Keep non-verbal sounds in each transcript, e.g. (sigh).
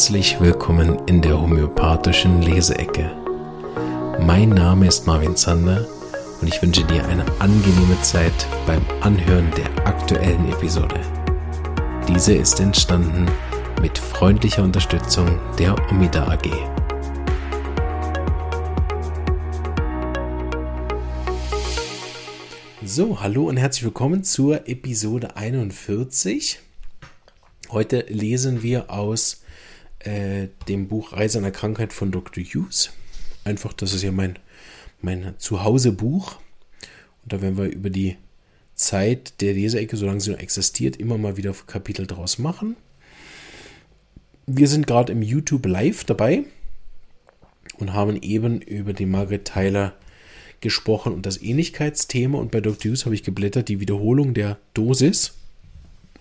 Herzlich willkommen in der homöopathischen Leseecke. Mein Name ist Marvin Zander und ich wünsche dir eine angenehme Zeit beim Anhören der aktuellen Episode. Diese ist entstanden mit freundlicher Unterstützung der Omida AG. So, hallo und herzlich willkommen zur Episode 41. Heute lesen wir aus äh, dem Buch Reise einer Krankheit von Dr. Hughes. Einfach, das ist ja mein, mein Zuhause-Buch. Und da werden wir über die Zeit der Leseecke, solange sie noch existiert, immer mal wieder Kapitel draus machen. Wir sind gerade im YouTube Live dabei und haben eben über die Margaret Tyler gesprochen und das Ähnlichkeitsthema. Und bei Dr. Hughes habe ich geblättert die Wiederholung der Dosis.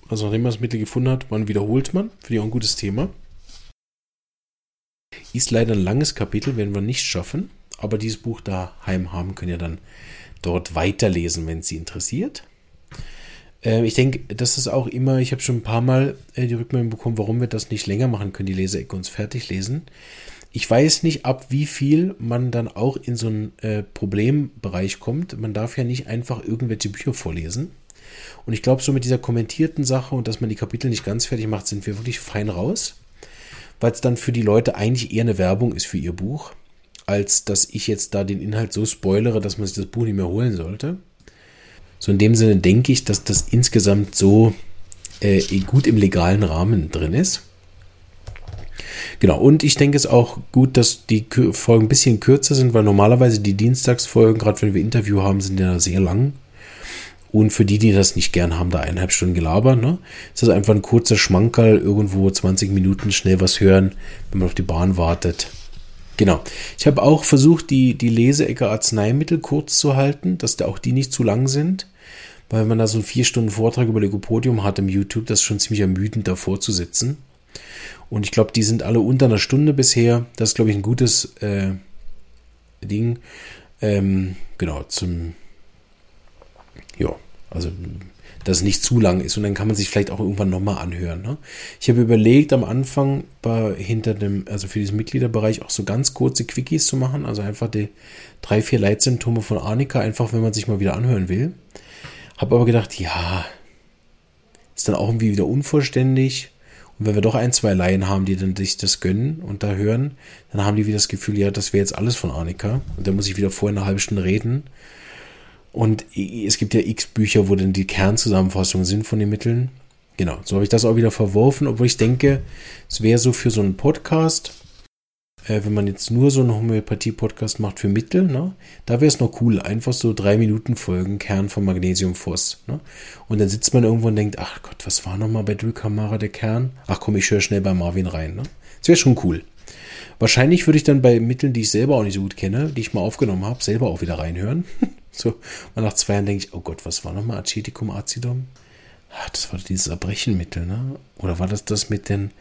Also nachdem man das Mittel gefunden hat, wann wiederholt man? Finde ich auch ein gutes Thema. Ist leider ein langes Kapitel, werden wir nicht schaffen. Aber dieses Buch daheim haben, können ja dann dort weiterlesen, wenn es Sie interessiert. Äh, ich denke, das ist auch immer, ich habe schon ein paar Mal äh, die Rückmeldung bekommen, warum wir das nicht länger machen können, die Leseecke uns fertig lesen. Ich weiß nicht, ab wie viel man dann auch in so einen äh, Problembereich kommt. Man darf ja nicht einfach irgendwelche Bücher vorlesen. Und ich glaube, so mit dieser kommentierten Sache und dass man die Kapitel nicht ganz fertig macht, sind wir wirklich fein raus. Weil es dann für die Leute eigentlich eher eine Werbung ist für ihr Buch, als dass ich jetzt da den Inhalt so spoilere, dass man sich das Buch nicht mehr holen sollte. So in dem Sinne denke ich, dass das insgesamt so äh, gut im legalen Rahmen drin ist. Genau, und ich denke es auch gut, dass die Folgen ein bisschen kürzer sind, weil normalerweise die Dienstagsfolgen, gerade wenn wir Interview haben, sind ja sehr lang. Und für die, die das nicht gern haben, da eineinhalb Stunden gelabert, ne? Ist das einfach ein kurzer Schmankerl, irgendwo 20 Minuten schnell was hören, wenn man auf die Bahn wartet. Genau. Ich habe auch versucht, die, die Leseecke Arzneimittel kurz zu halten, dass da auch die nicht zu lang sind. Weil man da so einen vier Stunden Vortrag über Leucopodium hat im YouTube, das ist schon ziemlich ermüdend davor zu sitzen. Und ich glaube, die sind alle unter einer Stunde bisher. Das ist, glaube ich, ein gutes äh, Ding. Ähm, genau, zum also dass es nicht zu lang ist und dann kann man sich vielleicht auch irgendwann nochmal anhören. Ne? Ich habe überlegt, am Anfang bei, hinter dem, also für diesen Mitgliederbereich auch so ganz kurze Quickies zu machen, also einfach die drei, vier Leitsymptome von Arnika, einfach wenn man sich mal wieder anhören will. Habe aber gedacht, ja, ist dann auch irgendwie wieder unvollständig. Und wenn wir doch ein, zwei Laien haben, die dann sich das gönnen und da hören, dann haben die wieder das Gefühl, ja, das wäre jetzt alles von Arnika. Und dann muss ich wieder vorher eine halbe Stunde reden. Und es gibt ja x Bücher, wo dann die Kernzusammenfassungen sind von den Mitteln. Genau, so habe ich das auch wieder verworfen, obwohl ich denke, es wäre so für so einen Podcast, äh, wenn man jetzt nur so einen Homöopathie-Podcast macht für Mittel, ne, da wäre es noch cool, einfach so drei Minuten Folgen, Kern von Magnesiumphos. Ne? Und dann sitzt man irgendwo und denkt, ach Gott, was war nochmal bei Dulcamara der Kern? Ach komm, ich höre schnell bei Marvin rein. Ne? Das wäre schon cool. Wahrscheinlich würde ich dann bei Mitteln, die ich selber auch nicht so gut kenne, die ich mal aufgenommen habe, selber auch wieder reinhören. (laughs) So, und nach zwei Jahren denke ich, oh Gott, was war nochmal Aceticum acidum? Ach, das war dieses Erbrechenmittel, ne? Oder war das das mit den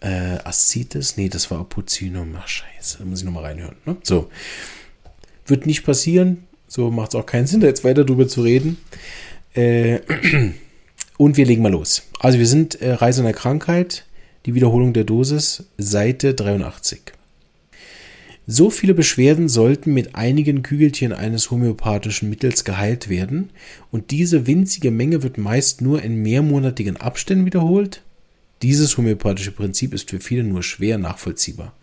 äh, Ascites? Nee, das war Apocinum. Ach, scheiße, da muss ich nochmal reinhören. Ne? So, wird nicht passieren. So macht es auch keinen Sinn, da jetzt weiter drüber zu reden. Äh, (clears throat) und wir legen mal los. Also wir sind äh, Reise einer Krankheit, die Wiederholung der Dosis, Seite 83. So viele Beschwerden sollten mit einigen Kügelchen eines homöopathischen Mittels geheilt werden, und diese winzige Menge wird meist nur in mehrmonatigen Abständen wiederholt. Dieses homöopathische Prinzip ist für viele nur schwer nachvollziehbar.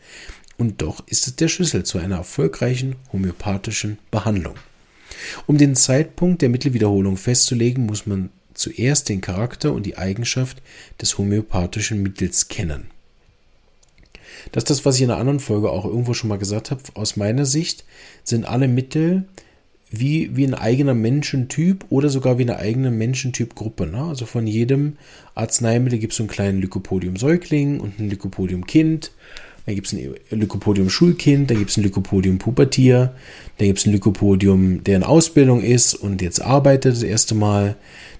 Und doch ist es der Schlüssel zu einer erfolgreichen homöopathischen Behandlung. Um den Zeitpunkt der Mittelwiederholung festzulegen, muss man zuerst den Charakter und die Eigenschaft des homöopathischen Mittels kennen. Das ist das, was ich in einer anderen Folge auch irgendwo schon mal gesagt habe. Aus meiner Sicht sind alle Mittel wie, wie ein eigener Menschentyp oder sogar wie eine eigene Menschentypgruppe. Ne? Also von jedem Arzneimittel gibt es so einen kleinen Lycopodium-Säugling und ein Lycopodium-Kind. Dann gibt es ein Lycopodium-Schulkind, dann gibt es ein Lycopodium-Pubertier, dann gibt es ein Lycopodium, der in Ausbildung ist und jetzt arbeitet das erste Mal.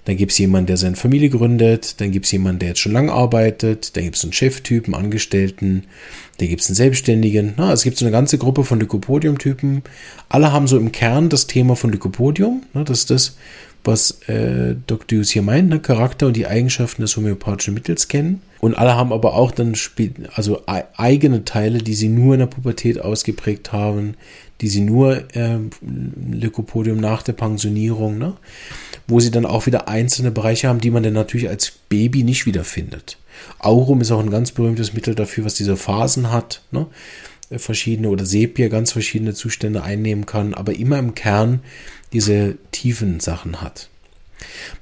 Dann gibt es jemanden, der seine Familie gründet. Dann gibt es jemanden, der jetzt schon lange arbeitet. Dann gibt es einen Cheftypen, Angestellten. Dann gibt es einen Selbstständigen. Na, es gibt so eine ganze Gruppe von Lycopodium-Typen. Alle haben so im Kern das Thema von Lycopodium. Ne, das ist das, was äh, Dr. Hughes hier meint, ne? Charakter und die Eigenschaften des homöopathischen Mittels kennen. Und alle haben aber auch dann also eigene Teile, die sie nur in der Pubertät ausgeprägt haben, die sie nur äh, Lycopodium nach der Pensionierung, ne? wo sie dann auch wieder einzelne Bereiche haben, die man dann natürlich als Baby nicht wiederfindet. Aurum ist auch ein ganz berühmtes Mittel dafür, was diese Phasen hat, ne? verschiedene oder Sepia ganz verschiedene Zustände einnehmen kann, aber immer im Kern diese tiefen Sachen hat.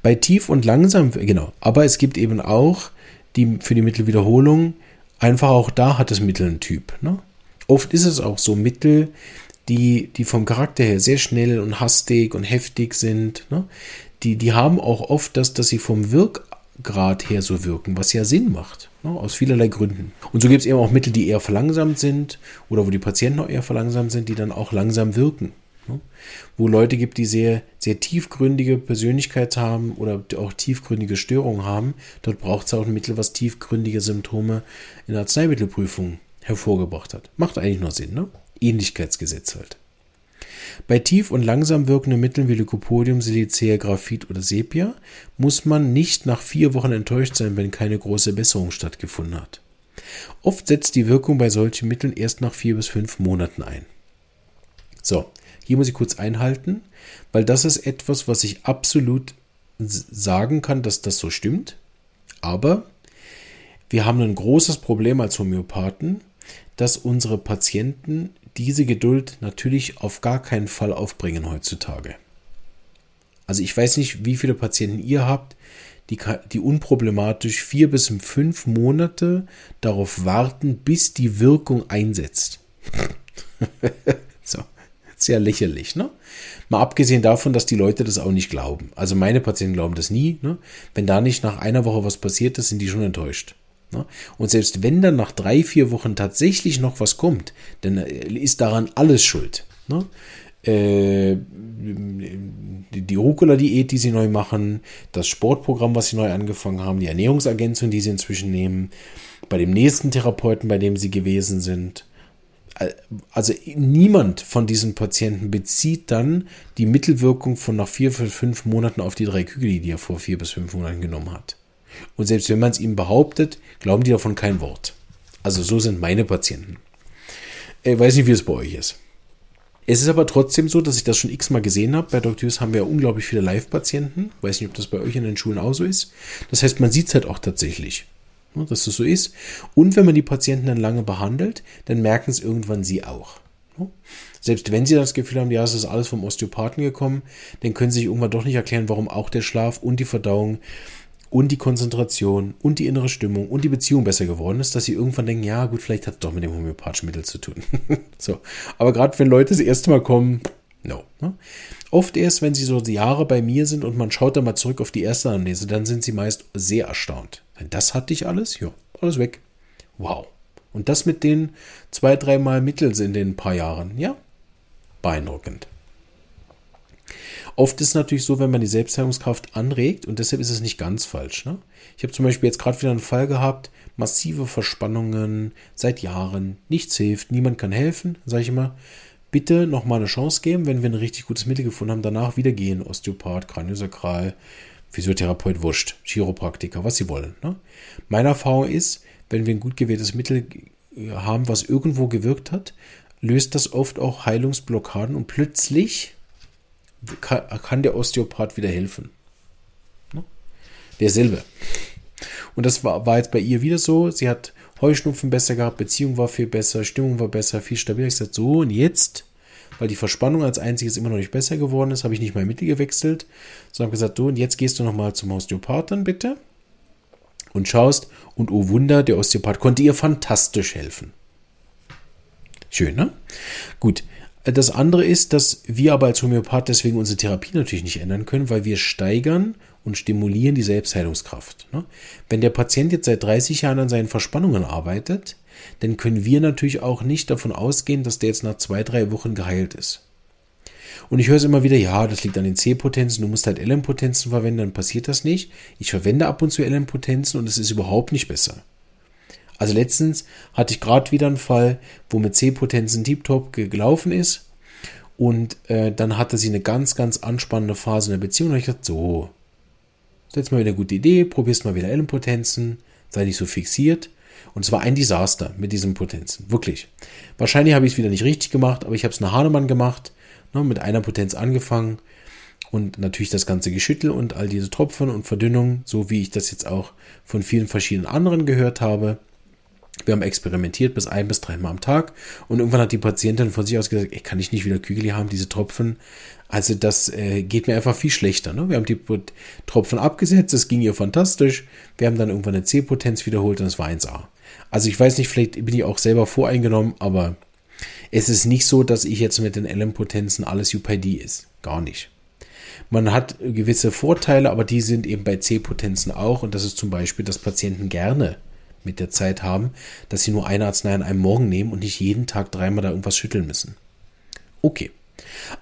Bei tief und langsam, genau, aber es gibt eben auch die für die Mittelwiederholung, einfach auch da hat das Mittel einen Typ. Ne? Oft ist es auch so Mittel, die, die vom Charakter her sehr schnell und hastig und heftig sind. Ne? Die, die haben auch oft das, dass sie vom Wirkgrad her so wirken, was ja Sinn macht. Ne? Aus vielerlei Gründen. Und so gibt es eben auch Mittel, die eher verlangsamt sind oder wo die Patienten auch eher verlangsamt sind, die dann auch langsam wirken. Ne? Wo Leute gibt, die sehr, sehr tiefgründige Persönlichkeit haben oder auch tiefgründige Störungen haben, dort braucht es auch ein Mittel, was tiefgründige Symptome in der Arzneimittelprüfung hervorgebracht hat. Macht eigentlich nur Sinn, ne? Ähnlichkeitsgesetz halt. Bei tief und langsam wirkenden Mitteln wie Lycopodium, Silicea, Graphit oder Sepia muss man nicht nach vier Wochen enttäuscht sein, wenn keine große Besserung stattgefunden hat. Oft setzt die Wirkung bei solchen Mitteln erst nach vier bis fünf Monaten ein. So, hier muss ich kurz einhalten, weil das ist etwas, was ich absolut sagen kann, dass das so stimmt. Aber wir haben ein großes Problem als Homöopathen, dass unsere Patienten diese Geduld natürlich auf gar keinen Fall aufbringen heutzutage. Also ich weiß nicht, wie viele Patienten ihr habt, die, die unproblematisch vier bis fünf Monate darauf warten, bis die Wirkung einsetzt. (laughs) so, sehr lächerlich, ne? Mal abgesehen davon, dass die Leute das auch nicht glauben. Also meine Patienten glauben das nie. Ne? Wenn da nicht nach einer Woche was passiert ist, sind die schon enttäuscht. Ne? Und selbst wenn dann nach drei, vier Wochen tatsächlich noch was kommt, dann äh, ist daran alles schuld. Ne? Äh, die Rucola-Diät, die sie neu machen, das Sportprogramm, was sie neu angefangen haben, die Ernährungsergänzung, die sie inzwischen nehmen, bei dem nächsten Therapeuten, bei dem sie gewesen sind. Also niemand von diesen Patienten bezieht dann die Mittelwirkung von nach vier, fünf Monaten auf die drei Kügel, die er vor vier bis fünf Monaten genommen hat. Und selbst wenn man es ihm behauptet, glauben die davon kein Wort. Also so sind meine Patienten. Ich weiß nicht, wie es bei euch ist. Es ist aber trotzdem so, dass ich das schon x-mal gesehen habe. Bei Dr. Hughes haben wir ja unglaublich viele Live-Patienten. Weiß nicht, ob das bei euch in den Schulen auch so ist. Das heißt, man sieht es halt auch tatsächlich, dass das so ist. Und wenn man die Patienten dann lange behandelt, dann merken es irgendwann sie auch. Ne. Selbst wenn sie das Gefühl haben, ja, es ist alles vom Osteopathen gekommen, dann können sie sich irgendwann doch nicht erklären, warum auch der Schlaf und die Verdauung und die Konzentration und die innere Stimmung und die Beziehung besser geworden ist, dass sie irgendwann denken, ja gut, vielleicht hat es doch mit dem homöopathischen Mittel zu tun. (laughs) so, aber gerade wenn Leute das erste Mal kommen, no. Ne? Oft erst, wenn sie so Jahre bei mir sind und man schaut da mal zurück auf die erste Anlese, dann sind sie meist sehr erstaunt. Das hatte ich alles? Ja, alles weg. Wow. Und das mit den zwei, dreimal Mittels in den paar Jahren. Ja, beeindruckend. Oft ist es natürlich so, wenn man die Selbstheilungskraft anregt, und deshalb ist es nicht ganz falsch. Ne? Ich habe zum Beispiel jetzt gerade wieder einen Fall gehabt, massive Verspannungen seit Jahren, nichts hilft, niemand kann helfen, sage ich immer, bitte nochmal eine Chance geben, wenn wir ein richtig gutes Mittel gefunden haben, danach wieder gehen, Osteopath, Kraniosakral, Physiotherapeut, Wurscht, Chiropraktiker, was sie wollen. Ne? Meine Erfahrung ist, wenn wir ein gut gewähltes Mittel haben, was irgendwo gewirkt hat, löst das oft auch Heilungsblockaden und plötzlich kann, der Osteopath wieder helfen. Ne? Derselbe. Und das war, war jetzt bei ihr wieder so. Sie hat Heuschnupfen besser gehabt, Beziehung war viel besser, Stimmung war besser, viel stabiler. Ich sagte so, und jetzt, weil die Verspannung als einziges immer noch nicht besser geworden ist, habe ich nicht mal Mittel gewechselt, sondern habe gesagt, so, und jetzt gehst du nochmal zum Osteopathen, bitte. Und schaust, und oh Wunder, der Osteopath konnte ihr fantastisch helfen. Schön, ne? Gut, das andere ist, dass wir aber als Homöopath deswegen unsere Therapie natürlich nicht ändern können, weil wir steigern und stimulieren die Selbstheilungskraft. Ne? Wenn der Patient jetzt seit 30 Jahren an seinen Verspannungen arbeitet, dann können wir natürlich auch nicht davon ausgehen, dass der jetzt nach zwei, drei Wochen geheilt ist. Und ich höre es immer wieder, ja, das liegt an den C-Potenzen, du musst halt LM-Potenzen verwenden, dann passiert das nicht. Ich verwende ab und zu LM-Potenzen und es ist überhaupt nicht besser. Also letztens hatte ich gerade wieder einen Fall, wo mit C-Potenzen Deep Top gelaufen ist Und äh, dann hatte sie eine ganz, ganz anspannende Phase in der Beziehung. Und ich dachte, so, jetzt mal wieder eine gute Idee, probierst mal wieder Ellenpotenzen, sei nicht so fixiert. Und es war ein Desaster mit diesen Potenzen. Wirklich. Wahrscheinlich habe ich es wieder nicht richtig gemacht, aber ich habe es nach Hahnemann gemacht. Ne, mit einer Potenz angefangen. Und natürlich das ganze Geschüttel und all diese Tropfen und Verdünnung, so wie ich das jetzt auch von vielen verschiedenen anderen gehört habe. Wir haben experimentiert bis ein bis dreimal am Tag und irgendwann hat die Patientin von sich aus gesagt, ich kann ich nicht wieder Kügel haben, diese Tropfen. Also das äh, geht mir einfach viel schlechter. Ne? Wir haben die Tropfen abgesetzt, es ging ihr fantastisch. Wir haben dann irgendwann eine C-Potenz wiederholt und es war 1A. Also ich weiß nicht, vielleicht bin ich auch selber voreingenommen, aber es ist nicht so, dass ich jetzt mit den LM-Potenzen alles UPD ist. Gar nicht. Man hat gewisse Vorteile, aber die sind eben bei C-Potenzen auch. Und das ist zum Beispiel, dass Patienten gerne mit der Zeit haben, dass sie nur eine Arznei an einem Morgen nehmen und nicht jeden Tag dreimal da irgendwas schütteln müssen. Okay.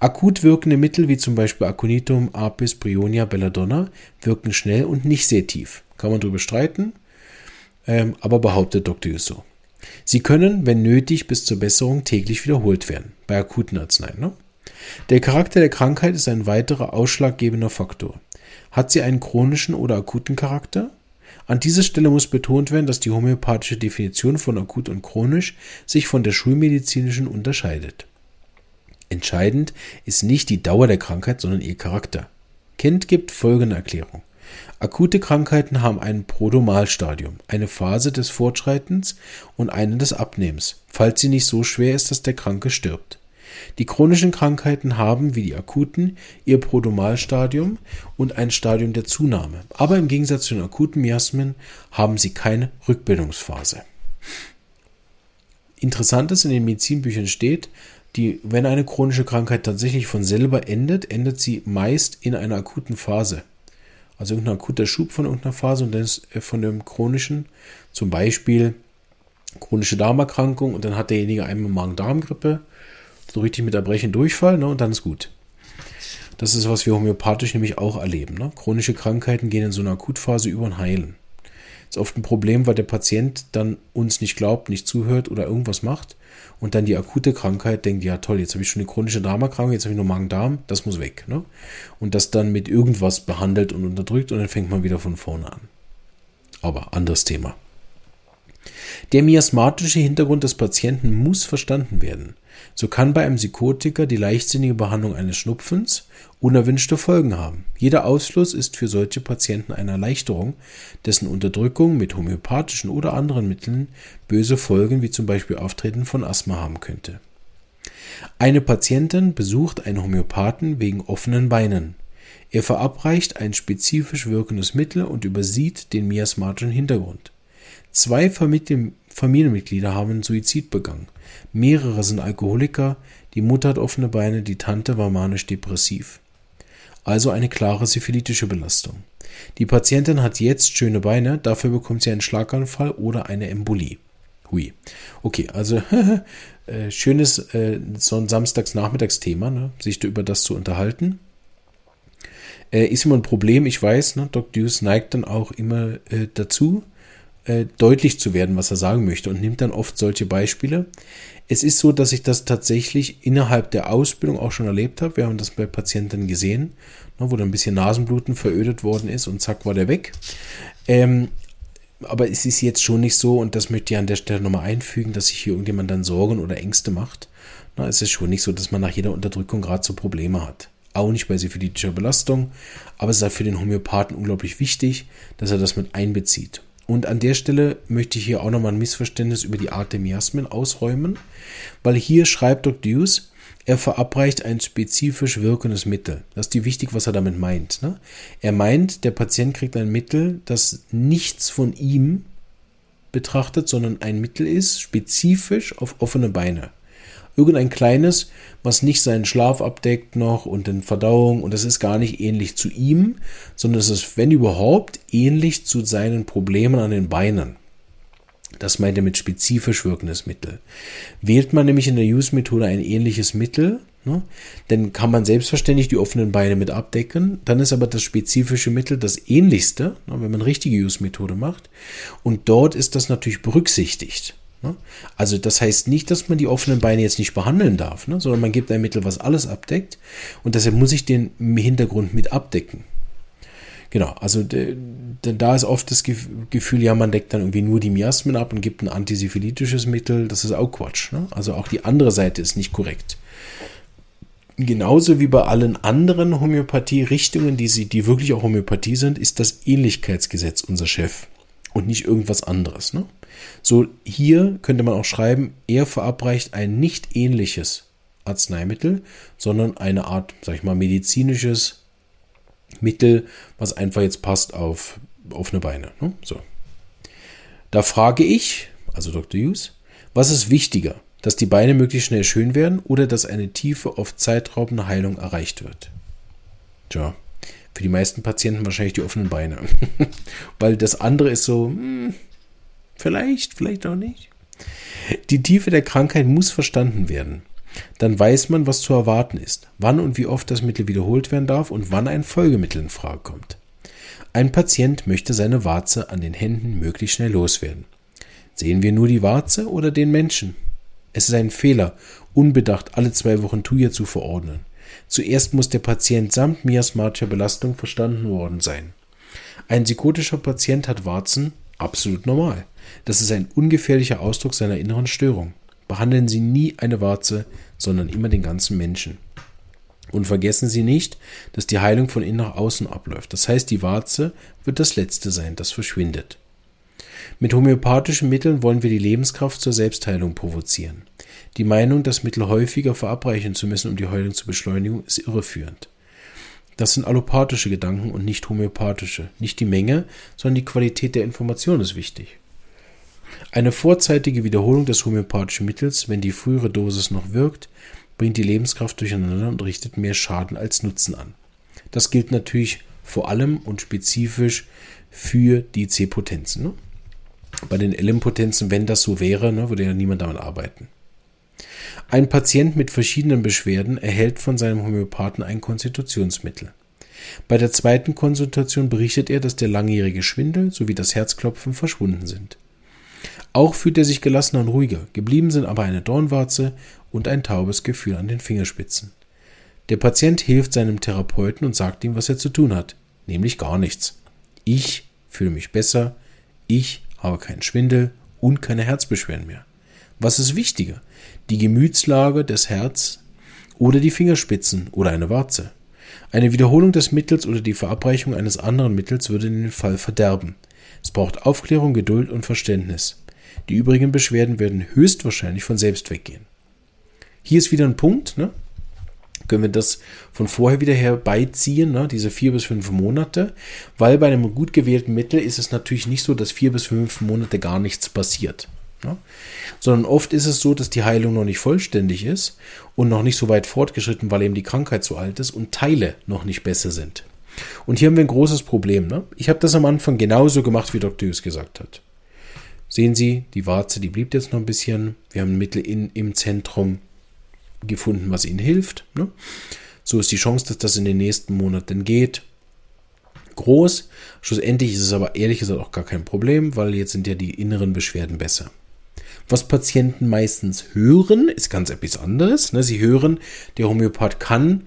Akut wirkende Mittel wie zum Beispiel Aconitum, Apis, Brionia, Belladonna wirken schnell und nicht sehr tief. Kann man darüber streiten, ähm, aber behauptet Dr. Yusso. Sie können, wenn nötig, bis zur Besserung täglich wiederholt werden, bei akuten Arzneien. Ne? Der Charakter der Krankheit ist ein weiterer ausschlaggebender Faktor. Hat sie einen chronischen oder akuten Charakter? An dieser Stelle muss betont werden, dass die homöopathische Definition von akut und chronisch sich von der schulmedizinischen unterscheidet. Entscheidend ist nicht die Dauer der Krankheit, sondern ihr Charakter. Kind gibt folgende Erklärung. Akute Krankheiten haben ein Prodomalstadium, eine Phase des Fortschreitens und eine des Abnehmens, falls sie nicht so schwer ist, dass der Kranke stirbt. Die chronischen Krankheiten haben, wie die akuten, ihr Prodomalstadium und ein Stadium der Zunahme. Aber im Gegensatz zu den akuten Miasmen haben sie keine Rückbildungsphase. Interessant ist, in den Medizinbüchern steht, die, wenn eine chronische Krankheit tatsächlich von selber endet, endet sie meist in einer akuten Phase. Also irgendein akuter Schub von irgendeiner Phase und dann ist von dem chronischen, zum Beispiel chronische Darmerkrankung und dann hat derjenige einmal Magen-Darm-Grippe so richtig mit Erbrechen Durchfall, ne, und dann ist gut. Das ist, was wir homöopathisch nämlich auch erleben. Ne? Chronische Krankheiten gehen in so einer Akutphase über und heilen. Ist oft ein Problem, weil der Patient dann uns nicht glaubt, nicht zuhört oder irgendwas macht und dann die akute Krankheit denkt, ja toll, jetzt habe ich schon eine chronische Darmerkrankung, jetzt habe ich nur Magen-Darm, das muss weg. Ne? Und das dann mit irgendwas behandelt und unterdrückt und dann fängt man wieder von vorne an. Aber anderes Thema. Der miasmatische Hintergrund des Patienten muss verstanden werden. So kann bei einem Psychotiker die leichtsinnige Behandlung eines Schnupfens unerwünschte Folgen haben. Jeder Ausfluss ist für solche Patienten eine Erleichterung, dessen Unterdrückung mit homöopathischen oder anderen Mitteln böse Folgen wie zum Beispiel Auftreten von Asthma haben könnte. Eine Patientin besucht einen Homöopathen wegen offenen Beinen. Er verabreicht ein spezifisch wirkendes Mittel und übersieht den miasmatischen Hintergrund. Zwei Familienmitglieder haben Suizid begangen. Mehrere sind Alkoholiker, die Mutter hat offene Beine, die Tante war manisch-depressiv. Also eine klare syphilitische Belastung. Die Patientin hat jetzt schöne Beine, dafür bekommt sie einen Schlaganfall oder eine Embolie. Hui. Okay, also (laughs) äh, schönes äh, so ein Samstagsnachmittagsthema, ne, sich über das zu unterhalten. Äh, ist immer ein Problem, ich weiß, ne, Doc Deuce neigt dann auch immer äh, dazu, äh, deutlich zu werden, was er sagen möchte und nimmt dann oft solche Beispiele. Es ist so, dass ich das tatsächlich innerhalb der Ausbildung auch schon erlebt habe. Wir haben das bei Patienten gesehen, ne, wo dann ein bisschen Nasenbluten verödet worden ist und zack war der weg. Ähm, aber es ist jetzt schon nicht so, und das möchte ich an der Stelle nochmal einfügen, dass sich hier irgendjemand dann Sorgen oder Ängste macht. Na, es ist schon nicht so, dass man nach jeder Unterdrückung gerade so Probleme hat. Auch nicht bei syphilitischer Belastung, aber es ist halt für den Homöopathen unglaublich wichtig, dass er das mit einbezieht. Und an der Stelle möchte ich hier auch nochmal ein Missverständnis über die Art der Miasmen ausräumen, weil hier schreibt Dr. Deuce, er verabreicht ein spezifisch wirkendes Mittel. Das ist die wichtig, was er damit meint. Ne? Er meint, der Patient kriegt ein Mittel, das nichts von ihm betrachtet, sondern ein Mittel ist, spezifisch auf offene Beine irgendein kleines, was nicht seinen Schlaf abdeckt noch und den Verdauung und das ist gar nicht ähnlich zu ihm, sondern es ist, wenn überhaupt, ähnlich zu seinen Problemen an den Beinen. Das meint er mit spezifisch wirkendes Mittel. Wählt man nämlich in der Use-Methode ein ähnliches Mittel, ne, dann kann man selbstverständlich die offenen Beine mit abdecken. Dann ist aber das spezifische Mittel das ähnlichste, ne, wenn man richtige Use-Methode macht. Und dort ist das natürlich berücksichtigt. Ne? Also das heißt nicht, dass man die offenen Beine jetzt nicht behandeln darf, ne? sondern man gibt ein Mittel, was alles abdeckt und deshalb muss ich den Hintergrund mit abdecken. Genau, also da ist oft das Gefühl, ja, man deckt dann irgendwie nur die Miasmen ab und gibt ein antisyphilitisches Mittel. Das ist auch Quatsch. Ne? Also auch die andere Seite ist nicht korrekt. Genauso wie bei allen anderen Homöopathie-Richtungen, die, die wirklich auch Homöopathie sind, ist das Ähnlichkeitsgesetz unser Chef und nicht irgendwas anderes. Ne? So, hier könnte man auch schreiben, er verabreicht ein nicht ähnliches Arzneimittel, sondern eine Art, sag ich mal, medizinisches Mittel, was einfach jetzt passt auf offene Beine. Ne? So. Da frage ich, also Dr. Hughes, was ist wichtiger, dass die Beine möglichst schnell schön werden oder dass eine tiefe, oft zeitraubende Heilung erreicht wird? Tja, für die meisten Patienten wahrscheinlich die offenen Beine. (laughs) Weil das andere ist so, hm, vielleicht, vielleicht auch nicht. Die Tiefe der Krankheit muss verstanden werden. Dann weiß man, was zu erwarten ist, wann und wie oft das Mittel wiederholt werden darf und wann ein Folgemittel in Frage kommt. Ein Patient möchte seine Warze an den Händen möglichst schnell loswerden. Sehen wir nur die Warze oder den Menschen? Es ist ein Fehler, unbedacht alle zwei Wochen Thuja zu verordnen. Zuerst muss der Patient samt miasmatischer Belastung verstanden worden sein. Ein psychotischer Patient hat Warzen, absolut normal. Das ist ein ungefährlicher Ausdruck seiner inneren Störung. Behandeln Sie nie eine Warze, sondern immer den ganzen Menschen. Und vergessen Sie nicht, dass die Heilung von innen nach außen abläuft. Das heißt, die Warze wird das Letzte sein, das verschwindet. Mit homöopathischen Mitteln wollen wir die Lebenskraft zur Selbstheilung provozieren. Die Meinung, das Mittel häufiger verabreichen zu müssen, um die Heilung zu beschleunigen, ist irreführend. Das sind allopathische Gedanken und nicht homöopathische. Nicht die Menge, sondern die Qualität der Information ist wichtig. Eine vorzeitige Wiederholung des homöopathischen Mittels, wenn die frühere Dosis noch wirkt, bringt die Lebenskraft durcheinander und richtet mehr Schaden als Nutzen an. Das gilt natürlich vor allem und spezifisch für die C-Potenzen. Ne? Bei den L-Potenzen, wenn das so wäre, ne, würde ja niemand damit arbeiten. Ein Patient mit verschiedenen Beschwerden erhält von seinem Homöopathen ein Konstitutionsmittel. Bei der zweiten Konsultation berichtet er, dass der langjährige Schwindel sowie das Herzklopfen verschwunden sind. Auch fühlt er sich gelassener und ruhiger, geblieben sind aber eine Dornwarze und ein taubes Gefühl an den Fingerspitzen. Der Patient hilft seinem Therapeuten und sagt ihm, was er zu tun hat, nämlich gar nichts. Ich fühle mich besser, ich habe keinen Schwindel und keine Herzbeschwerden mehr. Was ist wichtiger? Die Gemütslage des Herz oder die Fingerspitzen oder eine Warze? Eine Wiederholung des Mittels oder die Verabreichung eines anderen Mittels würde den Fall verderben. Es braucht Aufklärung, Geduld und Verständnis. Die übrigen Beschwerden werden höchstwahrscheinlich von selbst weggehen. Hier ist wieder ein Punkt, ne? können wir das von vorher wieder herbeiziehen, ne, diese vier bis fünf Monate, weil bei einem gut gewählten Mittel ist es natürlich nicht so, dass vier bis fünf Monate gar nichts passiert. Ne? Sondern oft ist es so, dass die Heilung noch nicht vollständig ist und noch nicht so weit fortgeschritten, weil eben die Krankheit so alt ist und Teile noch nicht besser sind. Und hier haben wir ein großes Problem. Ne? Ich habe das am Anfang genauso gemacht, wie Dr. Hughes gesagt hat. Sehen Sie, die Warze, die blieb jetzt noch ein bisschen. Wir haben ein Mittel in, im Zentrum gefunden, was Ihnen hilft. Ne? So ist die Chance, dass das in den nächsten Monaten geht, groß. Schlussendlich ist es aber ehrlich gesagt auch gar kein Problem, weil jetzt sind ja die inneren Beschwerden besser. Was Patienten meistens hören, ist ganz etwas anderes. Ne? Sie hören, der Homöopath kann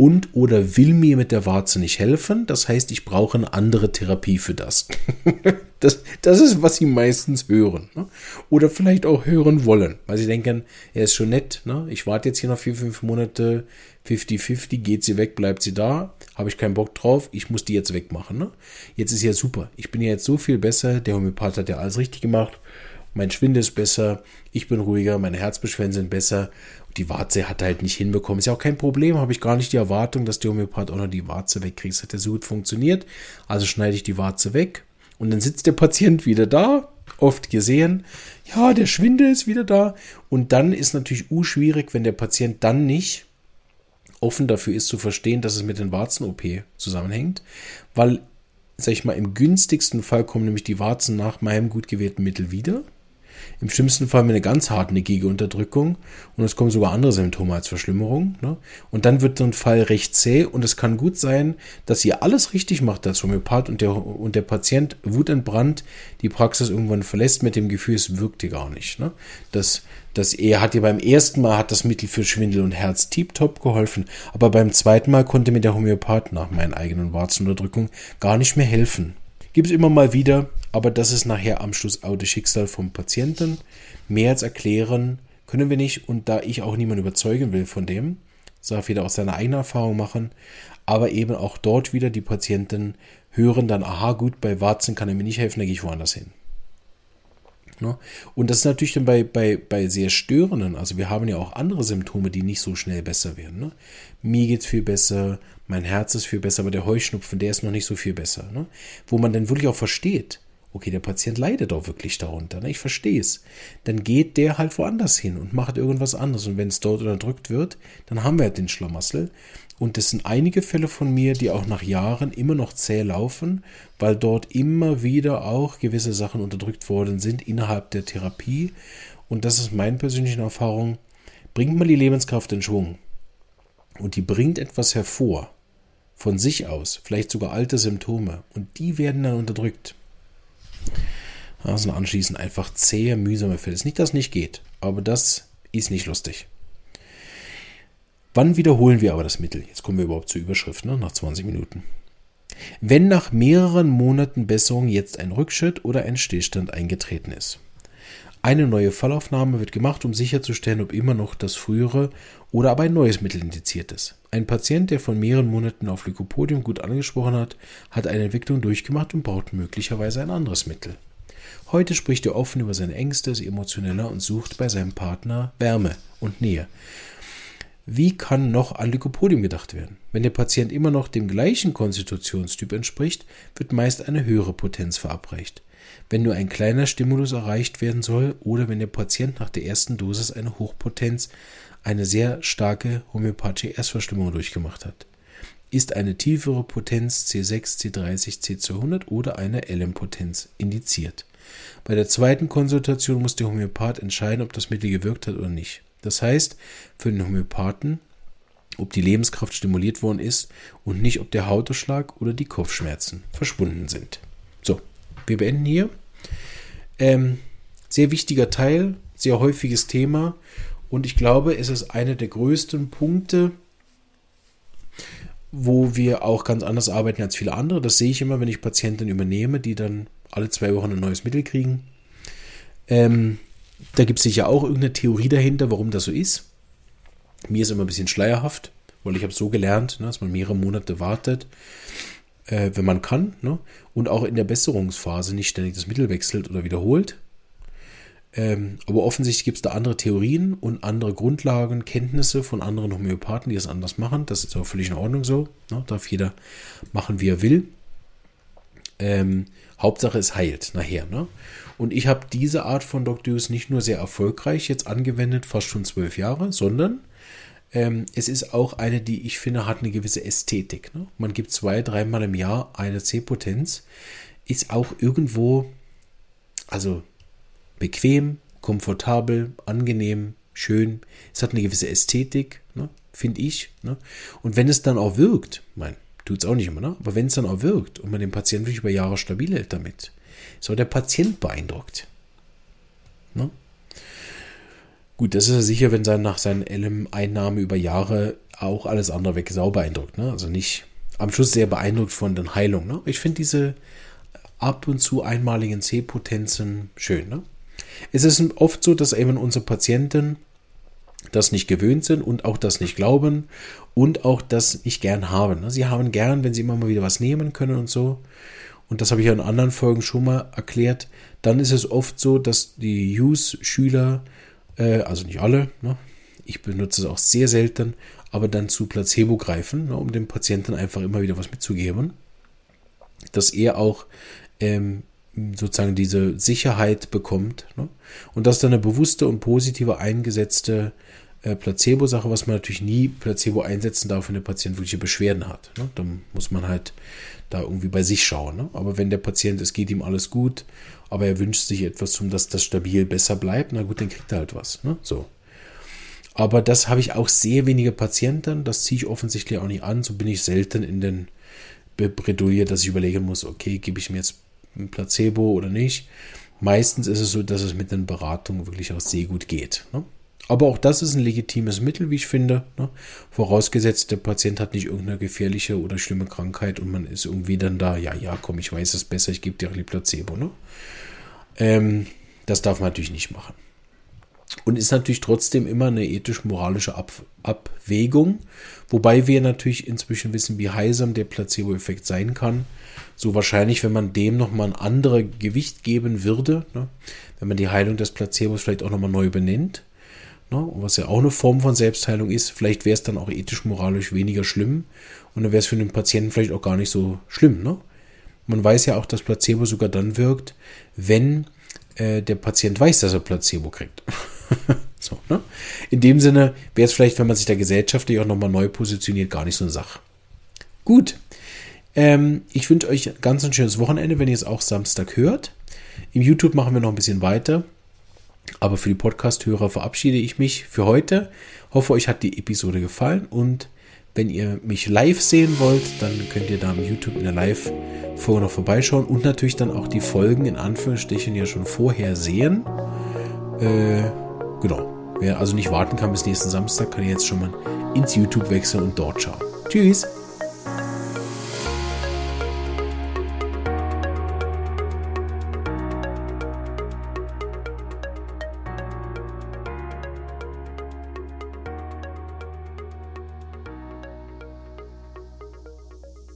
und oder will mir mit der Warze nicht helfen. Das heißt, ich brauche eine andere Therapie für das. (laughs) das, das ist, was sie meistens hören. Ne? Oder vielleicht auch hören wollen, weil sie denken, er ist schon nett. Ne? Ich warte jetzt hier noch vier, fünf Monate, 50-50, geht sie weg, bleibt sie da, habe ich keinen Bock drauf, ich muss die jetzt wegmachen. Ne? Jetzt ist ja super, ich bin ja jetzt so viel besser, der Homöopath hat ja alles richtig gemacht, mein Schwindel ist besser, ich bin ruhiger, meine Herzbeschwerden sind besser die Warze hat halt nicht hinbekommen. Ist ja auch kein Problem, habe ich gar nicht die Erwartung, dass der Homöopath auch noch die Warze wegkriegt. Das hat ja so gut funktioniert. Also schneide ich die Warze weg und dann sitzt der Patient wieder da, oft gesehen. Ja, der Schwindel ist wieder da. Und dann ist natürlich u schwierig, wenn der Patient dann nicht offen dafür ist zu verstehen, dass es mit den Warzen-OP zusammenhängt, weil, sag ich mal, im günstigsten Fall kommen nämlich die Warzen nach meinem gut gewählten Mittel wieder Im schlimmsten Fall mit einer ganz hartnäckige Unterdrückung und es kommen sogar andere Symptome als Verschlimmerung. Ne? Und dann wird so ein Fall recht zäh und es kann gut sein, dass ihr alles richtig macht als Homöopath und der, und der Patient wutentbrannt die Praxis irgendwann verlässt mit dem Gefühl, es wirkt dir gar nicht. Ne? Das, das er hat dir beim ersten Mal hat das Mittel für Schwindel und Herz tiptop geholfen, aber beim zweiten Mal konnte mir der Homöopath nach meinen eigenen Warzenunterdrückung gar nicht mehr helfen. Gibt es immer mal wieder, aber das ist nachher am Schluss auch das Schicksal vom Patienten. Mehr als erklären können wir nicht und da ich auch niemanden überzeugen will von dem, darf jeder auch seine eigene Erfahrung machen, aber eben auch dort wieder die Patienten hören dann, aha gut, bei Warzen kann er mir nicht helfen, da gehe ich woanders hin. Ne? Und das ist natürlich dann bei, bei, bei sehr störenden, also wir haben ja auch andere Symptome, die nicht so schnell besser werden. Ne? Mir geht es viel besser, mein Herz ist viel besser, aber der Heuschnupfen, der ist noch nicht so viel besser. Ne? Wo man dann wirklich auch versteht, okay, der Patient leidet auch wirklich darunter, ne? ich verstehe es. Dann geht der halt woanders hin und macht irgendwas anderes. Und wenn es dort unterdrückt wird, dann haben wir halt den Schlamassel. Und das sind einige Fälle von mir, die auch nach Jahren immer noch zäh laufen, weil dort immer wieder auch gewisse Sachen unterdrückt worden sind innerhalb der Therapie. Und das ist meine persönliche Erfahrung. Bringt mal die Lebenskraft in Schwung. Und die bringt etwas hervor. Von sich aus. Vielleicht sogar alte Symptome. Und die werden dann unterdrückt. Sind anschließend einfach zähe, mühsame Fälle. Ist nicht, dass es nicht geht. Aber das ist nicht lustig. Wann wiederholen wir aber das Mittel? Jetzt kommen wir überhaupt zur Überschrift, ne? nach 20 Minuten. Wenn nach mehreren Monaten Besserung jetzt ein Rückschritt oder ein Stillstand eingetreten ist. Eine neue Fallaufnahme wird gemacht, um sicherzustellen, ob immer noch das frühere oder aber ein neues Mittel indiziert ist. Ein Patient, der von mehreren Monaten auf Lycopodium gut angesprochen hat, hat eine Entwicklung durchgemacht und braucht möglicherweise ein anderes Mittel. Heute spricht er offen über seine Ängste, ist emotioneller und sucht bei seinem Partner Wärme und Nähe. Wie kann noch an Lycopodium gedacht werden? Wenn der Patient immer noch dem gleichen Konstitutionstyp entspricht, wird meist eine höhere Potenz verabreicht. Wenn nur ein kleiner Stimulus erreicht werden soll oder wenn der Patient nach der ersten Dosis eine Hochpotenz, eine sehr starke homöopathische Erstverstimmung durchgemacht hat. Ist eine tiefere Potenz C6, C30, C200 oder eine LM-Potenz indiziert. Bei der zweiten Konsultation muss der Homöopath entscheiden, ob das Mittel gewirkt hat oder nicht. Das heißt, für den Homöopathen, ob die Lebenskraft stimuliert worden ist und nicht, ob der Hautausschlag oder die Kopfschmerzen verschwunden sind. Wir beenden hier. Ähm, sehr wichtiger Teil, sehr häufiges Thema und ich glaube, es ist einer der größten Punkte, wo wir auch ganz anders arbeiten als viele andere. Das sehe ich immer, wenn ich Patienten übernehme, die dann alle zwei Wochen ein neues Mittel kriegen. Ähm, da gibt es sicher auch irgendeine Theorie dahinter, warum das so ist. Mir ist immer ein bisschen schleierhaft, weil ich habe so gelernt, ne, dass man mehrere Monate wartet, äh, wenn man kann. Ne, und auch in der Besserungsphase nicht ständig das Mittel wechselt oder wiederholt. Ähm, aber offensichtlich gibt es da andere Theorien und andere Grundlagen, Kenntnisse von anderen Homöopathen, die es anders machen. Das ist auch völlig in Ordnung so. Ne, darf jeder machen, wie er will. Ähm, Hauptsache es heilt nachher. Ne? Und ich habe diese Art von. Hughes nicht nur sehr erfolgreich jetzt angewendet, fast schon zwölf Jahre, sondern ähm, es ist auch eine, die ich finde, hat eine gewisse Ästhetik. Ne? Man gibt zwei, dreimal im Jahr eine C-Potenz, ist auch irgendwo, also bequem, komfortabel, angenehm, schön. Es hat eine gewisse Ästhetik, ne? finde ich. Ne? Und wenn es dann auch wirkt, mein, tut es auch nicht immer, ne? aber wenn es dann auch wirkt und man den Patienten wirklich über Jahre stabil hält damit, so der Patient beeindruckt. Ne? Gut, das ist ja sicher, wenn sein nach seinen LM-Einnahme über Jahre auch alles andere weg sau beeindruckt. Ne? Also nicht am Schluss sehr beeindruckt von den Heilungen. Ne? Ich finde diese ab und zu einmaligen C-Potenzen schön. Ne? Es ist oft so, dass eben unsere Patienten das nicht gewöhnt sind und auch das nicht glauben und auch das nicht gern haben. Ne? Sie haben gern, wenn sie immer mal wieder was nehmen können und so und das habe ich ja in anderen Folgen schon mal erklärt, dann ist es oft so, dass die Use-Schüler, äh, also nicht alle, ne, ich benutze es auch sehr selten, aber dann zu Placebo greifen, ne, um dem Patienten einfach immer wieder was mitzugeben, dass er auch ähm, sozusagen diese Sicherheit bekommt ne, und dass dann eine bewusste und positive eingesetzte äh, Placebo-Sache, was man natürlich nie Placebo einsetzen darf, wenn der Patient wirkliche Beschwerden hat. Ne? Dann muss man halt da irgendwie bei sich schauen. Ne? Aber wenn der Patient, es geht ihm alles gut, aber er wünscht sich etwas, um dass das stabil besser bleibt, na gut, dann kriegt er halt was. Ne? So. Aber das habe ich auch sehr wenige Patienten, das ziehe ich offensichtlich auch nicht an. So bin ich selten in den Bredouille, dass ich überlegen muss, okay, gebe ich mir jetzt ein Placebo oder nicht. Meistens ist es so, dass es mit den Beratungen wirklich auch sehr gut geht. Ne? Aber auch das ist ein legitimes Mittel, wie ich finde. Ne? Vorausgesetzt, der Patient hat nicht irgendeine gefährliche oder schlimme Krankheit und man ist irgendwie dann da, ja, ja, komm, ich weiß es besser, ich gebe dir ein Placebo. Ne? Ähm, das darf man natürlich nicht machen. Und ist natürlich trotzdem immer eine ethisch-moralische Ab Abwägung, wobei wir natürlich inzwischen wissen, wie heilsam der Placebo-Effekt sein kann. So wahrscheinlich, wenn man dem nochmal ein anderes Gewicht geben würde, ne? wenn man die Heilung des Placebos vielleicht auch nochmal neu benennt, ne? was ja auch eine Form von Selbstheilung ist, vielleicht wäre es dann auch ethisch-moralisch weniger schlimm und dann wäre es für den Patienten vielleicht auch gar nicht so schlimm. Ne? Man weiß ja auch, dass Placebo sogar dann wirkt, wenn äh, der Patient weiß, dass er Placebo kriegt. (laughs) so, ne? In dem Sinne wäre es vielleicht, wenn man sich da gesellschaftlich auch nochmal neu positioniert, gar nicht so eine Sache. Gut. Ähm, ich wünsche euch ganz ein schönes Wochenende, wenn ihr es auch Samstag hört. Im YouTube machen wir noch ein bisschen weiter. Aber für die Podcast-Hörer verabschiede ich mich für heute. Hoffe, euch hat die Episode gefallen und wenn ihr mich live sehen wollt, dann könnt ihr da im YouTube in der Live-Folge noch vorbeischauen und natürlich dann auch die Folgen in Anführungsstrichen ja schon vorher sehen. Äh, genau. Wer also nicht warten kann bis nächsten Samstag, kann jetzt schon mal ins YouTube wechseln und dort schauen. Tschüss!